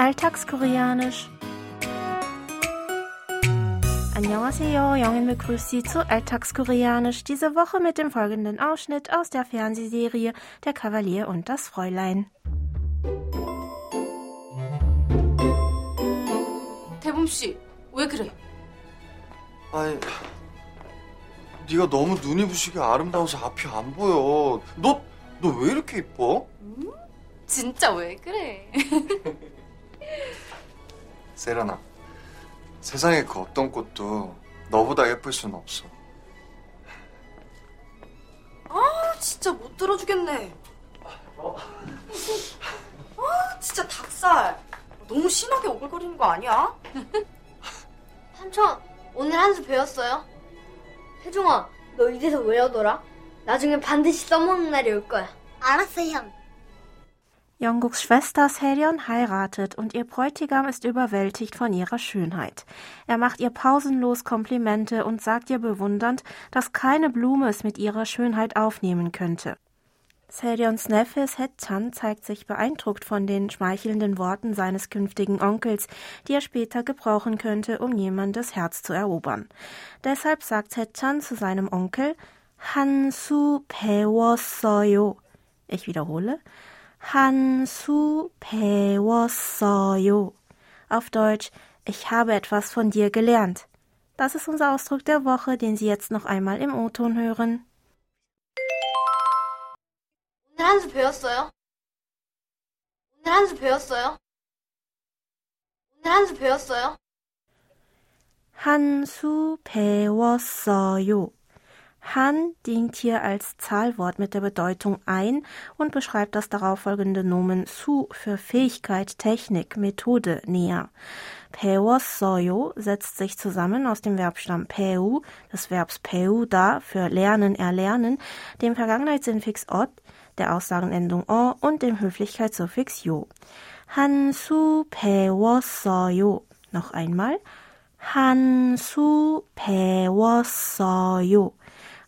Alltagskoreanisch. Annyeonghaseyo, Jongin begrüßt Sie zu Alltagskoreanisch, diese Woche mit dem folgenden Ausschnitt aus der Fernsehserie Der Kavalier und das Fräulein. 대범 씨, 왜 그래? 아니, 네가 너무 눈이 부시게 아름다워서 앞이 안 보여. 너, 너 왜 이렇게 이뻐? 진짜 왜 그래? 세련아, 세상에 그 어떤 꽃도 너보다 예쁠 수는 없어. 아 진짜 못 들어주겠네. 아 진짜 닭살. 너무 심하게 오글거리는 거 아니야? 삼촌, 오늘 한 수 배웠어요? 혜종아, 너 이래서 외우더라? 나중에 반드시 써먹는 날이 올 거야. 알았어, 형. Jongguks Schwester Seon heiratet und ihr Bräutigam ist überwältigt von ihrer Schönheit. Er macht ihr pausenlos Komplimente und sagt ihr bewundernd, dass keine Blume es mit ihrer Schönheit aufnehmen könnte. Seryons Neffe Setchan zeigt sich beeindruckt von den schmeichelnden Worten seines künftigen Onkels, die er später gebrauchen könnte, um jemandes Herz zu erobern. Deshalb sagt Setchan zu seinem Onkel Hansu 배웠어요. Ich wiederhole. 한수 배웠어요. Auf Deutsch, ich habe etwas von dir gelernt. Das ist unser Ausdruck der Woche, den Sie jetzt noch einmal im O-Ton hören. 오늘 한 수 배웠어요? 오늘 한 수 배웠어요? 오늘 한 수 배웠어요? 한수 배웠어요. Han dient hier als Zahlwort mit der Bedeutung ein und beschreibt das darauffolgende Nomen su für Fähigkeit, Technik, Methode näher. Peos soyo setzt sich zusammen aus dem Verbstamm peu, des Verbs peu da für lernen, erlernen, dem Vergangenheitsinfix ot, der Aussagenendung o und dem Höflichkeitssuffix yo. Han su peos soyo. Noch einmal. Han su peos soyo.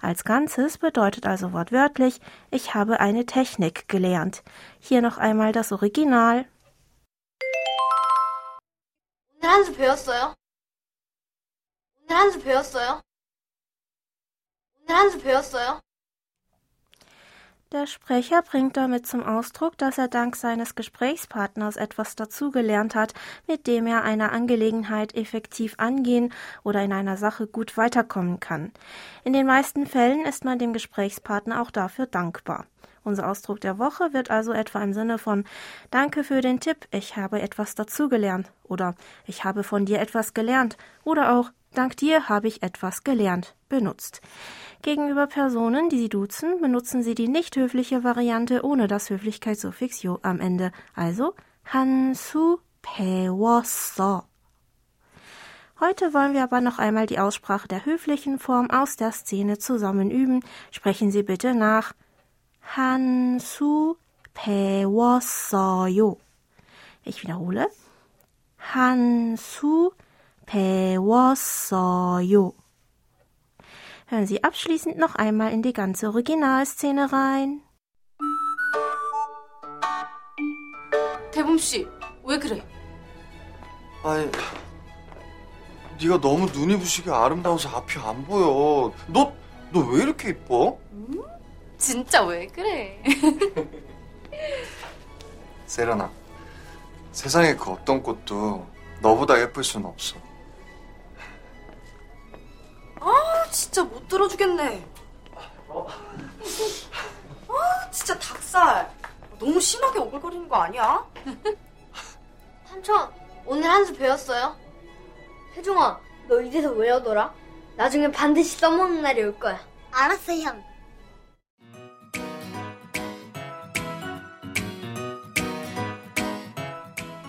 Als Ganzes bedeutet also wortwörtlich, ich habe eine Technik gelernt. Hier noch einmal das Original. 오늘 한 수 배웠어요? 오늘 한 수 배웠어요? 오늘 한 수 배웠어요? der Sprecher bringt damit zum Ausdruck, dass er dank seines Gesprächspartners etwas dazugelernt hat, mit dem er eine Angelegenheit effektiv angehen oder in einer Sache gut weiterkommen kann. In den meisten Fällen ist man dem Gesprächspartner auch dafür dankbar. Unser Ausdruck der Woche wird also etwa im Sinne von Danke für den Tipp, ich habe etwas dazugelernt oder Ich habe von dir etwas gelernt oder auch Dank dir habe ich etwas gelernt benutzt. Gegenüber Personen, die sie duzen, benutzen sie die nicht höfliche Variante ohne das Höflichkeitssuffix yo am Ende, also 한수 배웠어. Heute wollen wir aber noch einmal die Aussprache der höflichen Form aus der Szene zusammen üben. Sprechen Sie bitte nach. 한수 배웠어요. Ich wiederhole. 한수 배웠어요. Hören Sie abschließend noch einmal in die ganze Originalszene rein. 대범 씨, 왜 그래? 아니, 네가 너무 눈이 부시게 아름다워서 앞이 안 보여. 너, 너 왜 이렇게 이뻐? 진짜 왜 그래? 세련아, 세상에 그 어떤 꽃도 너보다 예쁠 수는 없어. 진짜 못 들어주겠네. 아 진짜 닭살. 너무 심하게 오글거리는 거 아니야? 삼촌, 오늘 한 수 배웠어요? 혜종아, 너 이래서 외우더라? 나중에 반드시 써먹는 날이 올 거야. 알았어, 형.